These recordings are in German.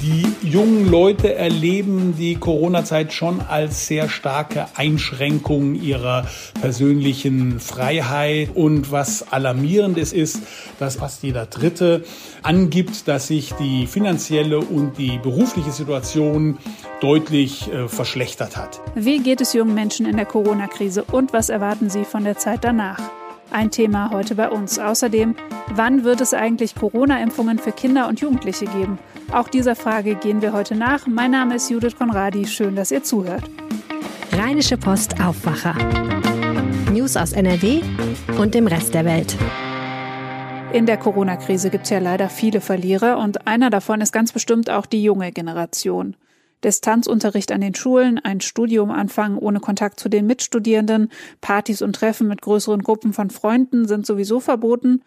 Die jungen Leute erleben die Corona-Zeit schon als sehr starke Einschränkung ihrer persönlichen Freiheit. Und was alarmierend ist, ist, dass fast jeder Dritte angibt, dass sich die finanzielle und die berufliche Situation deutlich äh, verschlechtert hat. Wie geht es jungen Menschen in der Corona-Krise und was erwarten sie von der Zeit danach? Ein Thema heute bei uns. Außerdem, wann wird es eigentlich Corona-Impfungen für Kinder und Jugendliche geben? Auch dieser Frage gehen wir heute nach. Mein Name ist Judith Konradi. Schön, dass ihr zuhört. Rheinische Post Aufwacher. News aus NRW und dem Rest der Welt. In der Corona-Krise gibt es ja leider viele Verlierer und einer davon ist ganz bestimmt auch die junge Generation. Distanzunterricht an den Schulen, ein Studium anfangen ohne Kontakt zu den Mitstudierenden, Partys und Treffen mit größeren Gruppen von Freunden sind sowieso verboten.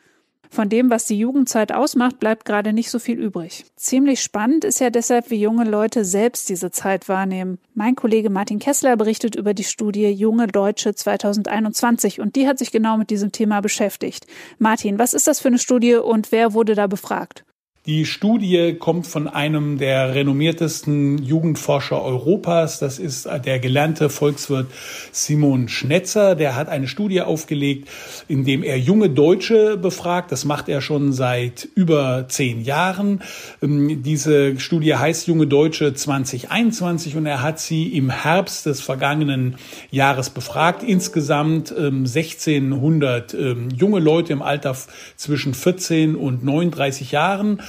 Von dem, was die Jugendzeit ausmacht, bleibt gerade nicht so viel übrig. Ziemlich spannend ist ja deshalb, wie junge Leute selbst diese Zeit wahrnehmen. Mein Kollege Martin Kessler berichtet über die Studie Junge Deutsche 2021 und die hat sich genau mit diesem Thema beschäftigt. Martin, was ist das für eine Studie und wer wurde da befragt? Die Studie kommt von einem der renommiertesten Jugendforscher Europas. Das ist der gelernte Volkswirt Simon Schnetzer. Der hat eine Studie aufgelegt, in dem er junge Deutsche befragt. Das macht er schon seit über zehn Jahren. Ähm, diese Studie heißt Junge Deutsche 2021 und er hat sie im Herbst des vergangenen Jahres befragt. Insgesamt 1600 ähm, ähm, junge Leute im Alter zwischen 14 und 39 Jahren.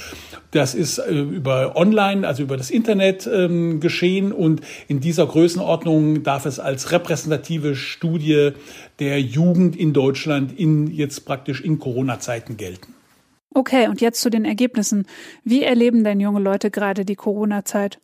Das ist äh, über Online, also über das Internet ähm, geschehen und in dieser Größenordnung darf es als repräsentative Studie der Jugend in Deutschland in jetzt praktisch in Corona-Zeiten gelten. Okay, und jetzt zu den Ergebnissen. Wie erleben denn junge Leute gerade die Corona-Zeit?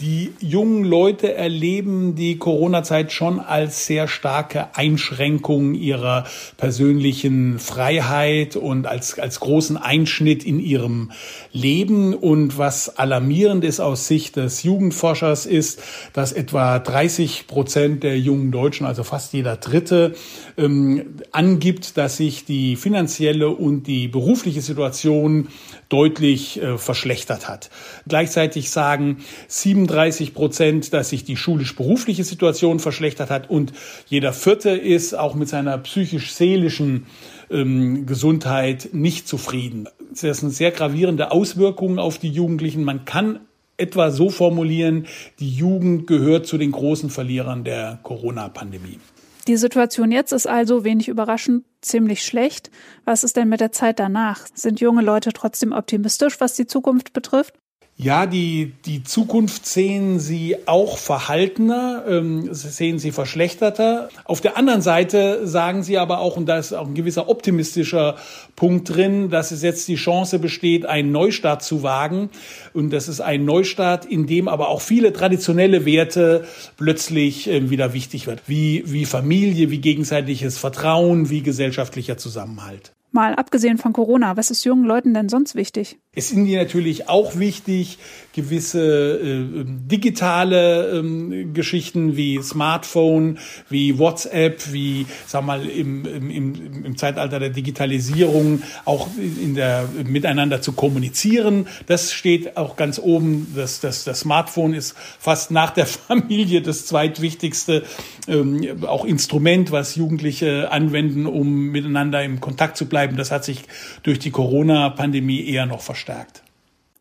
Die jungen Leute erleben die Corona-Zeit schon als sehr starke Einschränkung ihrer persönlichen Freiheit und als, als großen Einschnitt in ihrem Leben. Und was alarmierend ist aus Sicht des Jugendforschers ist, dass etwa 30 Prozent der jungen Deutschen, also fast jeder Dritte, ähm, angibt, dass sich die finanzielle und die berufliche Situation deutlich äh, verschlechtert hat. Gleichzeitig sagen 37 Prozent, dass sich die schulisch-berufliche Situation verschlechtert hat und jeder Vierte ist auch mit seiner psychisch-seelischen ähm, Gesundheit nicht zufrieden. Das sind sehr gravierende Auswirkungen auf die Jugendlichen. Man kann etwa so formulieren, die Jugend gehört zu den großen Verlierern der Corona-Pandemie. Die Situation jetzt ist also wenig überraschend ziemlich schlecht. Was ist denn mit der Zeit danach? Sind junge Leute trotzdem optimistisch, was die Zukunft betrifft? Ja, die, die Zukunft sehen sie auch verhaltener, ähm, sehen sie verschlechterter. Auf der anderen Seite sagen sie aber auch, und da ist auch ein gewisser optimistischer Punkt drin, dass es jetzt die Chance besteht, einen Neustart zu wagen. Und das ist ein Neustart, in dem aber auch viele traditionelle Werte plötzlich äh, wieder wichtig wird. Wie, wie Familie, wie gegenseitiges Vertrauen, wie gesellschaftlicher Zusammenhalt. Mal abgesehen von Corona, was ist jungen Leuten denn sonst wichtig? Es ist ihnen natürlich auch wichtig, gewisse äh, digitale ähm, Geschichten wie Smartphone, wie WhatsApp, wie, sag mal, im, im, im Zeitalter der Digitalisierung auch in der, miteinander zu kommunizieren. Das steht auch ganz oben. Das, das, das Smartphone ist fast nach der Familie das zweitwichtigste ähm, auch Instrument, was Jugendliche anwenden, um miteinander im Kontakt zu bleiben. Das hat sich durch die Corona-Pandemie eher noch verstärkt.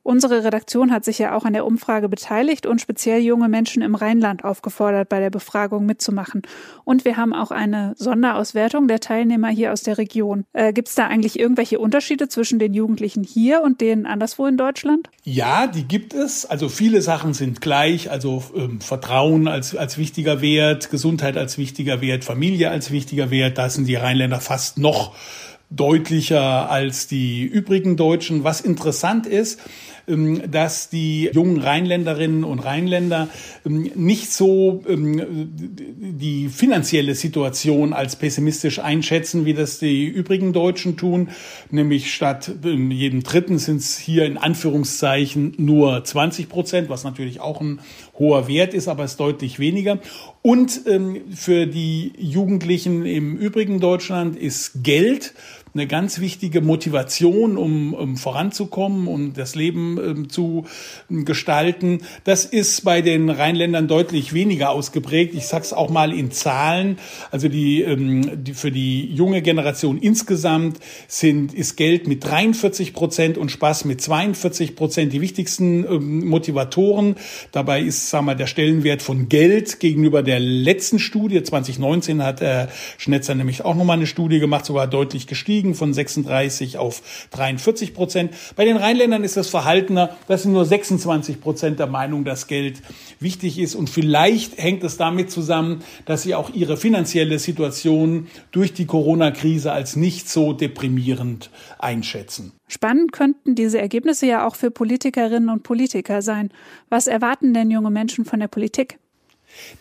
Unsere Redaktion hat sich ja auch an der Umfrage beteiligt und speziell junge Menschen im Rheinland aufgefordert, bei der Befragung mitzumachen. Und wir haben auch eine Sonderauswertung der Teilnehmer hier aus der Region. Äh, Gibt es da eigentlich irgendwelche Unterschiede zwischen den Jugendlichen hier und denen anderswo in Deutschland? Ja, die gibt es. Also viele Sachen sind gleich. Also ähm, Vertrauen als, als wichtiger Wert, Gesundheit als wichtiger Wert, Familie als wichtiger Wert. Da sind die Rheinländer fast noch deutlicher als die übrigen Deutschen. Was interessant ist, ähm, dass die jungen Rheinländerinnen und Rheinländer ähm, nicht so ähm, die finanzielle Situation als pessimistisch einschätzen, wie das die übrigen Deutschen tun. Nämlich statt jedem Dritten sind es hier in Anführungszeichen nur 20 Prozent, was natürlich auch ein hoher Wert ist, aber es ist deutlich weniger. Und für die Jugendlichen im übrigen Deutschland ist Geld eine ganz wichtige Motivation, um, um voranzukommen um das Leben ähm, zu gestalten. Das ist bei den Rheinländern deutlich weniger ausgeprägt. Ich sag's auch mal in Zahlen. Also die, ähm, die für die junge Generation insgesamt sind ist Geld mit 43 Prozent und Spaß mit 42 Prozent die wichtigsten ähm, Motivatoren. Dabei ist, sagen wir, der Stellenwert von Geld gegenüber der letzten Studie 2019 hat Herr Schnetzer nämlich auch nochmal eine Studie gemacht, sogar deutlich gestiegen von 36 auf 43 Prozent. Bei den Rheinländern ist das verhaltener. Das sind nur 26 Prozent der Meinung, dass Geld wichtig ist. Und vielleicht hängt es damit zusammen, dass sie auch ihre finanzielle Situation durch die Corona-Krise als nicht so deprimierend einschätzen. Spannend könnten diese Ergebnisse ja auch für Politikerinnen und Politiker sein. Was erwarten denn junge Menschen von der Politik?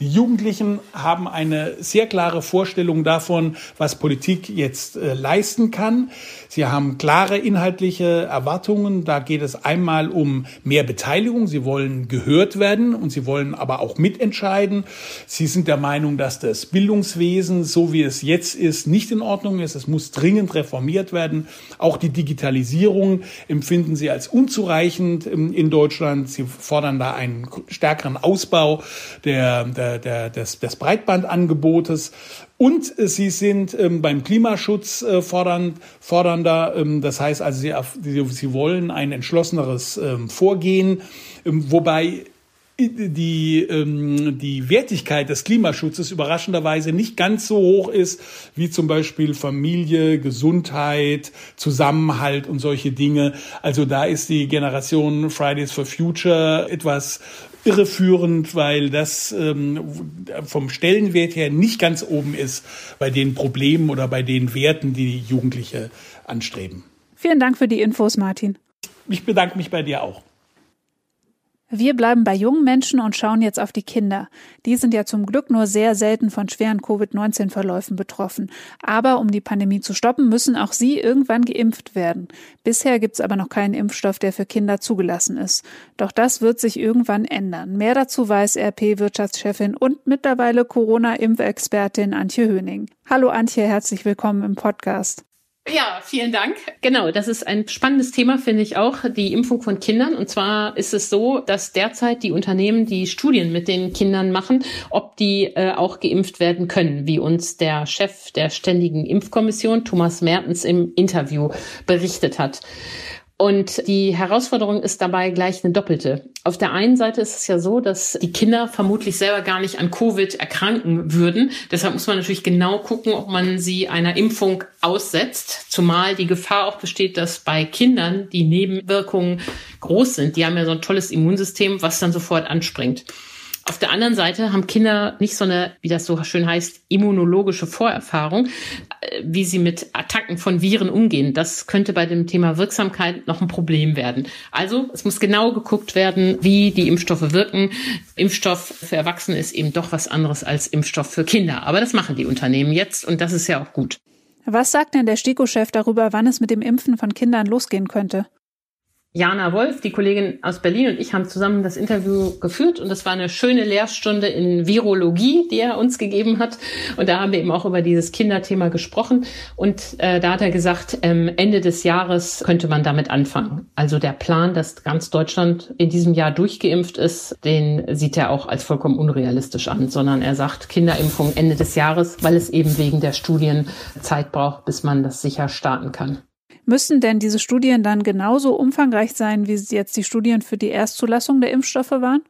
Die Jugendlichen haben eine sehr klare Vorstellung davon, was Politik jetzt äh, leisten kann. Sie haben klare inhaltliche Erwartungen. Da geht es einmal um mehr Beteiligung. Sie wollen gehört werden und sie wollen aber auch mitentscheiden. Sie sind der Meinung, dass das Bildungswesen, so wie es jetzt ist, nicht in Ordnung ist. Es muss dringend reformiert werden. Auch die Digitalisierung empfinden sie als unzureichend in Deutschland. Sie fordern da einen stärkeren Ausbau der der, der, des, des Breitbandangebotes. Und sie sind ähm, beim Klimaschutz äh, fordern, fordernder. Ähm, das heißt also, sie, sie, sie wollen ein entschlosseneres ähm, Vorgehen, ähm, wobei die, ähm, die Wertigkeit des Klimaschutzes überraschenderweise nicht ganz so hoch ist wie zum Beispiel Familie, Gesundheit, Zusammenhalt und solche Dinge. Also da ist die Generation Fridays for Future etwas irreführend, weil das ähm, vom Stellenwert her nicht ganz oben ist bei den Problemen oder bei den Werten, die Jugendliche anstreben. Vielen Dank für die Infos, Martin. Ich bedanke mich bei dir auch. Wir bleiben bei jungen Menschen und schauen jetzt auf die Kinder. Die sind ja zum Glück nur sehr selten von schweren Covid-19-Verläufen betroffen. Aber um die Pandemie zu stoppen, müssen auch sie irgendwann geimpft werden. Bisher gibt es aber noch keinen Impfstoff, der für Kinder zugelassen ist. Doch das wird sich irgendwann ändern. Mehr dazu weiß RP-Wirtschaftschefin und mittlerweile Corona-Impfexpertin Antje Höning. Hallo Antje, herzlich willkommen im Podcast. Ja, vielen Dank. Genau, das ist ein spannendes Thema, finde ich auch, die Impfung von Kindern. Und zwar ist es so, dass derzeit die Unternehmen die Studien mit den Kindern machen, ob die äh, auch geimpft werden können, wie uns der Chef der Ständigen Impfkommission, Thomas Mertens, im Interview berichtet hat. Und die Herausforderung ist dabei gleich eine doppelte. Auf der einen Seite ist es ja so, dass die Kinder vermutlich selber gar nicht an Covid erkranken würden. Deshalb muss man natürlich genau gucken, ob man sie einer Impfung aussetzt. Zumal die Gefahr auch besteht, dass bei Kindern die Nebenwirkungen groß sind. Die haben ja so ein tolles Immunsystem, was dann sofort anspringt. Auf der anderen Seite haben Kinder nicht so eine, wie das so schön heißt, immunologische Vorerfahrung, äh, wie sie mit Attacken von Viren umgehen. Das könnte bei dem Thema Wirksamkeit noch ein Problem werden. Also es muss genau geguckt werden, wie die Impfstoffe wirken. Impfstoff für Erwachsene ist eben doch was anderes als Impfstoff für Kinder. Aber das machen die Unternehmen jetzt und das ist ja auch gut. Was sagt denn der STIKO-Chef darüber, wann es mit dem Impfen von Kindern losgehen könnte? Jana Wolf, die Kollegin aus Berlin und ich haben zusammen das Interview geführt und das war eine schöne Lehrstunde in Virologie, die er uns gegeben hat. Und da haben wir eben auch über dieses Kinderthema gesprochen. Und äh, da hat er gesagt, ähm, Ende des Jahres könnte man damit anfangen. Also der Plan, dass ganz Deutschland in diesem Jahr durchgeimpft ist, den sieht er auch als vollkommen unrealistisch an, sondern er sagt Kinderimpfung Ende des Jahres, weil es eben wegen der Studien Zeit braucht, bis man das sicher starten kann. Müssen denn diese Studien dann genauso umfangreich sein, wie jetzt die Studien für die Erstzulassung der Impfstoffe waren?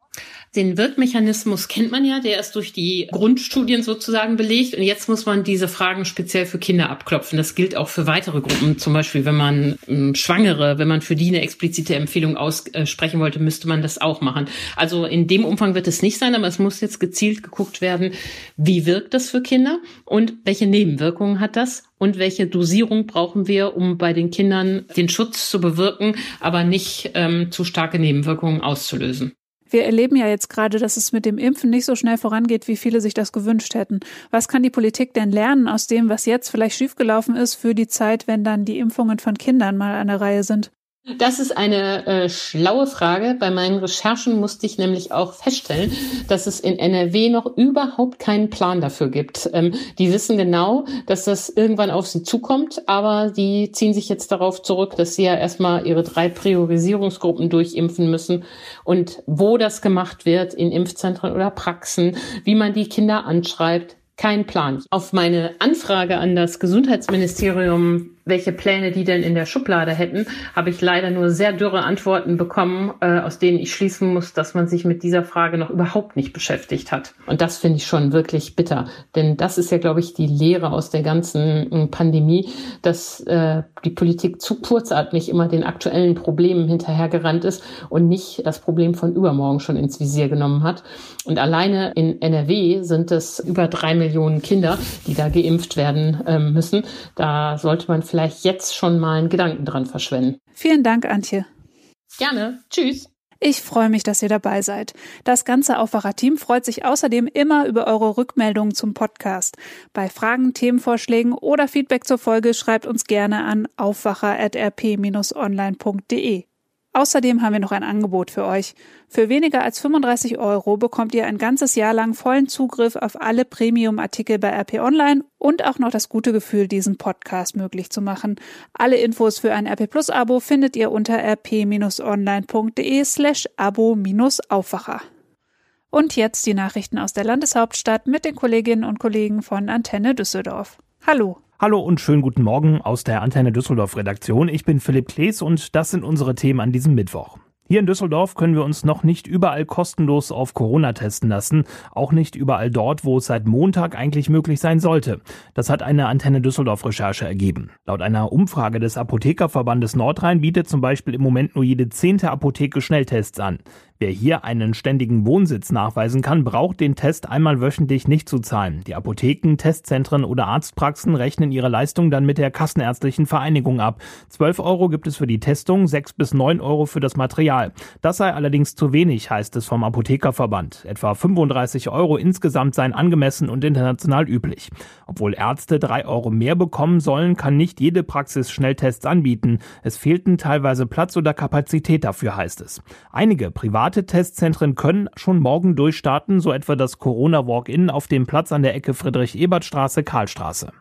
Den Wirkmechanismus kennt man ja, der ist durch die Grundstudien sozusagen belegt. Und jetzt muss man diese Fragen speziell für Kinder abklopfen. Das gilt auch für weitere Gruppen. Zum Beispiel, wenn man ähm, Schwangere, wenn man für die eine explizite Empfehlung aussprechen wollte, müsste man das auch machen. Also in dem Umfang wird es nicht sein, aber es muss jetzt gezielt geguckt werden, wie wirkt das für Kinder und welche Nebenwirkungen hat das und welche Dosierung brauchen wir, um bei den Kindern den Schutz zu bewirken, aber nicht ähm, zu starke Nebenwirkungen auszulösen. Wir erleben ja jetzt gerade, dass es mit dem Impfen nicht so schnell vorangeht, wie viele sich das gewünscht hätten. Was kann die Politik denn lernen aus dem, was jetzt vielleicht schiefgelaufen ist, für die Zeit, wenn dann die Impfungen von Kindern mal an der Reihe sind? Das ist eine äh, schlaue Frage. Bei meinen Recherchen musste ich nämlich auch feststellen, dass es in NRW noch überhaupt keinen Plan dafür gibt. Ähm, die wissen genau, dass das irgendwann auf sie zukommt, aber die ziehen sich jetzt darauf zurück, dass sie ja erstmal ihre drei Priorisierungsgruppen durchimpfen müssen und wo das gemacht wird, in Impfzentren oder Praxen, wie man die Kinder anschreibt, kein Plan. Auf meine Anfrage an das Gesundheitsministerium welche Pläne die denn in der Schublade hätten, habe ich leider nur sehr dürre Antworten bekommen, äh, aus denen ich schließen muss, dass man sich mit dieser Frage noch überhaupt nicht beschäftigt hat. Und das finde ich schon wirklich bitter. Denn das ist ja, glaube ich, die Lehre aus der ganzen äh, Pandemie, dass äh, die Politik zu kurzatmig immer den aktuellen Problemen hinterhergerannt ist und nicht das Problem von übermorgen schon ins Visier genommen hat. Und alleine in NRW sind es über drei Millionen Kinder, die da geimpft werden äh, müssen. Da sollte man vielleicht vielleicht jetzt schon mal einen Gedanken dran verschwenden. Vielen Dank, Antje. Gerne. Tschüss. Ich freue mich, dass ihr dabei seid. Das ganze Aufwacher-Team freut sich außerdem immer über eure Rückmeldungen zum Podcast. Bei Fragen, Themenvorschlägen oder Feedback zur Folge schreibt uns gerne an aufwacher.rp-online.de. Außerdem haben wir noch ein Angebot für euch. Für weniger als 35 Euro bekommt ihr ein ganzes Jahr lang vollen Zugriff auf alle Premium-Artikel bei RP Online und auch noch das gute Gefühl, diesen Podcast möglich zu machen. Alle Infos für ein RP Plus Abo findet ihr unter rp-online.de slash abo-aufwacher. Und jetzt die Nachrichten aus der Landeshauptstadt mit den Kolleginnen und Kollegen von Antenne Düsseldorf. Hallo. Hallo und schönen guten Morgen aus der Antenne Düsseldorf Redaktion. Ich bin Philipp Klees und das sind unsere Themen an diesem Mittwoch. Hier in Düsseldorf können wir uns noch nicht überall kostenlos auf Corona testen lassen, auch nicht überall dort, wo es seit Montag eigentlich möglich sein sollte. Das hat eine Antenne Düsseldorf Recherche ergeben. Laut einer Umfrage des Apothekerverbandes Nordrhein bietet zum Beispiel im Moment nur jede zehnte Apotheke Schnelltests an. Wer hier einen ständigen Wohnsitz nachweisen kann, braucht den Test einmal wöchentlich nicht zu zahlen. Die Apotheken, Testzentren oder Arztpraxen rechnen ihre Leistung dann mit der Kassenärztlichen Vereinigung ab. 12 Euro gibt es für die Testung, 6 bis 9 Euro für das Material. Das sei allerdings zu wenig, heißt es vom Apothekerverband. Etwa 35 Euro insgesamt seien angemessen und international üblich. Obwohl Ärzte 3 Euro mehr bekommen sollen, kann nicht jede Praxis Schnelltests anbieten. Es fehlten teilweise Platz oder Kapazität dafür, heißt es. Einige private Private Testzentren können schon morgen durchstarten, so etwa das Corona Walk-In auf dem Platz an der Ecke Friedrich-Ebert-Straße, Karlstraße.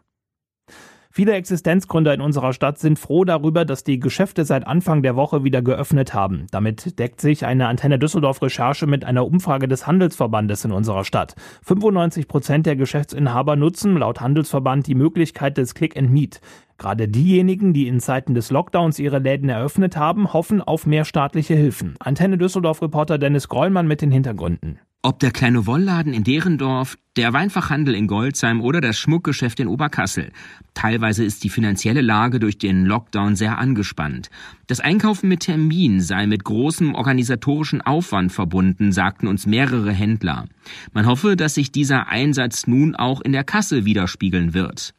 Viele Existenzgründer in unserer Stadt sind froh darüber, dass die Geschäfte seit Anfang der Woche wieder geöffnet haben. Damit deckt sich eine Antenne Düsseldorf Recherche mit einer Umfrage des Handelsverbandes in unserer Stadt. 95 Prozent der Geschäftsinhaber nutzen laut Handelsverband die Möglichkeit des Click and Meet. Gerade diejenigen, die in Zeiten des Lockdowns ihre Läden eröffnet haben, hoffen auf mehr staatliche Hilfen. Antenne Düsseldorf Reporter Dennis Grollmann mit den Hintergründen. Ob der kleine Wollladen in Derendorf, der Weinfachhandel in Goldsheim oder das Schmuckgeschäft in Oberkassel. Teilweise ist die finanzielle Lage durch den Lockdown sehr angespannt. Das Einkaufen mit Termin sei mit großem organisatorischen Aufwand verbunden, sagten uns mehrere Händler. Man hoffe, dass sich dieser Einsatz nun auch in der Kasse widerspiegeln wird.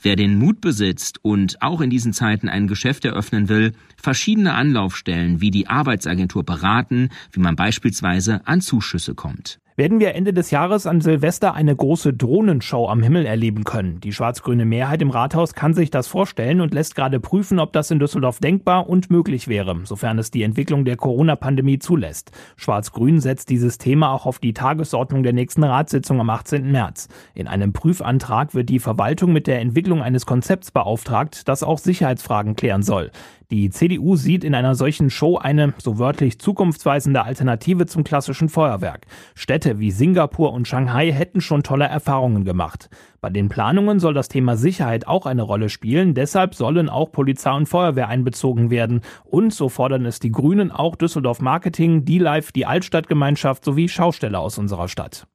Wer den Mut besitzt und auch in diesen Zeiten ein Geschäft eröffnen will, verschiedene Anlaufstellen wie die Arbeitsagentur beraten, wie man beispielsweise an Zuschüsse kommt werden wir Ende des Jahres an Silvester eine große Drohnenshow am Himmel erleben können. Die schwarz-grüne Mehrheit im Rathaus kann sich das vorstellen und lässt gerade prüfen, ob das in Düsseldorf denkbar und möglich wäre, sofern es die Entwicklung der Corona-Pandemie zulässt. Schwarz-Grün setzt dieses Thema auch auf die Tagesordnung der nächsten Ratssitzung am 18. März. In einem Prüfantrag wird die Verwaltung mit der Entwicklung eines Konzepts beauftragt, das auch Sicherheitsfragen klären soll. Die CDU sieht in einer solchen Show eine, so wörtlich, zukunftsweisende Alternative zum klassischen Feuerwerk. Städte wie Singapur und Shanghai hätten schon tolle Erfahrungen gemacht. Bei den Planungen soll das Thema Sicherheit auch eine Rolle spielen, deshalb sollen auch Polizei und Feuerwehr einbezogen werden. Und, so fordern es die Grünen, auch Düsseldorf Marketing, die Live, die Altstadtgemeinschaft sowie Schausteller aus unserer Stadt.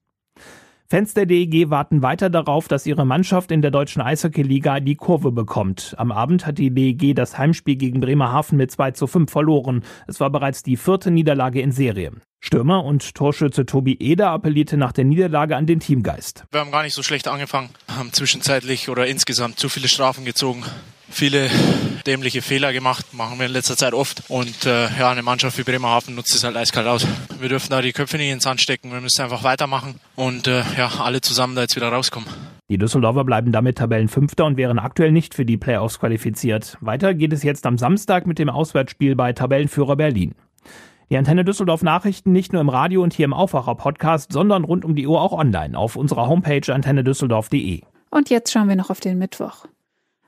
Fans der DEG warten weiter darauf, dass ihre Mannschaft in der deutschen Eishockey-Liga die Kurve bekommt. Am Abend hat die DEG das Heimspiel gegen Bremerhaven mit 2 zu 5 verloren. Es war bereits die vierte Niederlage in Serie. Stürmer und Torschütze Tobi Eder appellierte nach der Niederlage an den Teamgeist. Wir haben gar nicht so schlecht angefangen, haben zwischenzeitlich oder insgesamt zu viele Strafen gezogen viele dämliche Fehler gemacht, machen wir in letzter Zeit oft. Und äh, ja, eine Mannschaft wie Bremerhaven nutzt es halt eiskalt aus. Wir dürfen da die Köpfe nicht ins Sand stecken, wir müssen einfach weitermachen und äh, ja, alle zusammen da jetzt wieder rauskommen. Die Düsseldorfer bleiben damit Tabellenfünfter und wären aktuell nicht für die Playoffs qualifiziert. Weiter geht es jetzt am Samstag mit dem Auswärtsspiel bei Tabellenführer Berlin. Die Antenne Düsseldorf Nachrichten nicht nur im Radio und hier im Aufwacher Podcast, sondern rund um die Uhr auch online auf unserer Homepage antennedüsseldorf.de. Und jetzt schauen wir noch auf den Mittwoch.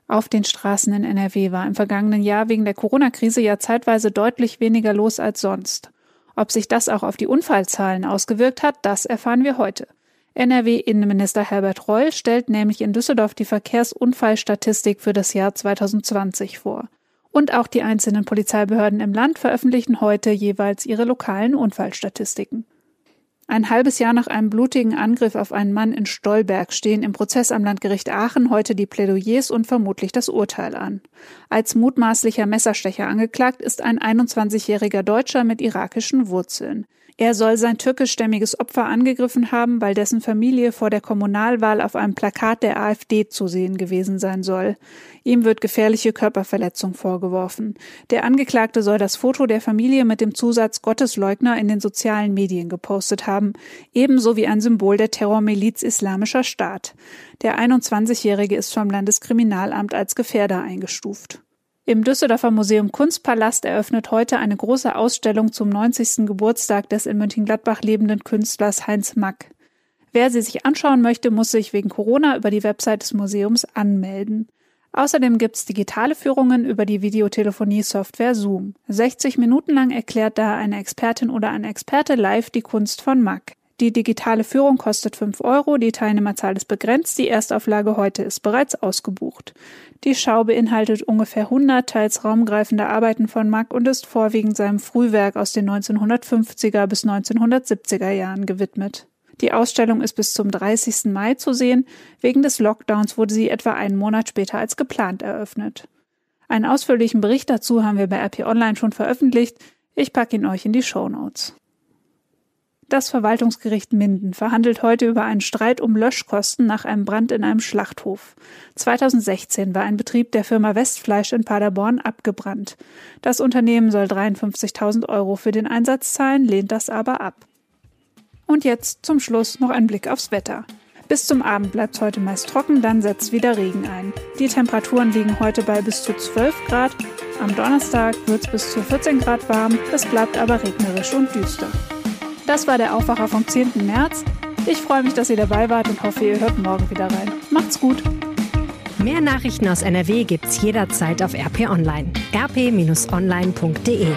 Auf den Straßen in NRW war im vergangenen Jahr wegen der Corona-Krise ja zeitweise deutlich weniger los als sonst. Ob sich das auch auf die Unfallzahlen ausgewirkt hat, das erfahren wir heute. NRW-Innenminister Herbert Reul stellt nämlich in Düsseldorf die Verkehrsunfallstatistik für das Jahr 2020 vor. Und auch die einzelnen Polizeibehörden im Land veröffentlichen heute jeweils ihre lokalen Unfallstatistiken. Ein halbes Jahr nach einem blutigen Angriff auf einen Mann in Stolberg stehen im Prozess am Landgericht Aachen heute die Plädoyers und vermutlich das Urteil an. Als mutmaßlicher Messerstecher angeklagt ist ein 21-jähriger Deutscher mit irakischen Wurzeln. Er soll sein türkischstämmiges Opfer angegriffen haben, weil dessen Familie vor der Kommunalwahl auf einem Plakat der AfD zu sehen gewesen sein soll. Ihm wird gefährliche Körperverletzung vorgeworfen. Der Angeklagte soll das Foto der Familie mit dem Zusatz Gottesleugner in den sozialen Medien gepostet haben, ebenso wie ein Symbol der Terrormiliz Islamischer Staat. Der 21-Jährige ist vom Landeskriminalamt als Gefährder eingestuft. Im Düsseldorfer Museum Kunstpalast eröffnet heute eine große Ausstellung zum 90. Geburtstag des in Mönchengladbach lebenden Künstlers Heinz Mack. Wer sie sich anschauen möchte, muss sich wegen Corona über die Website des Museums anmelden. Außerdem gibt's digitale Führungen über die Videotelefonie-Software Zoom. 60 Minuten lang erklärt da eine Expertin oder ein Experte live die Kunst von Mack. Die digitale Führung kostet 5 Euro, die Teilnehmerzahl ist begrenzt, die Erstauflage heute ist bereits ausgebucht. Die Schau beinhaltet ungefähr 100 teils raumgreifende Arbeiten von Mack und ist vorwiegend seinem Frühwerk aus den 1950er bis 1970er Jahren gewidmet. Die Ausstellung ist bis zum 30. Mai zu sehen. Wegen des Lockdowns wurde sie etwa einen Monat später als geplant eröffnet. Einen ausführlichen Bericht dazu haben wir bei RP Online schon veröffentlicht. Ich packe ihn euch in die Show Notes. Das Verwaltungsgericht Minden verhandelt heute über einen Streit um Löschkosten nach einem Brand in einem Schlachthof. 2016 war ein Betrieb der Firma Westfleisch in Paderborn abgebrannt. Das Unternehmen soll 53.000 Euro für den Einsatz zahlen, lehnt das aber ab. Und jetzt zum Schluss noch ein Blick aufs Wetter. Bis zum Abend bleibt es heute meist trocken, dann setzt wieder Regen ein. Die Temperaturen liegen heute bei bis zu 12 Grad. Am Donnerstag wird es bis zu 14 Grad warm, es bleibt aber regnerisch und düster. Das war der Aufwacher vom 10. März. Ich freue mich, dass ihr dabei wart und hoffe, ihr hört morgen wieder rein. Macht's gut! Mehr Nachrichten aus NRW gibt's jederzeit auf RP Online. rp-online.de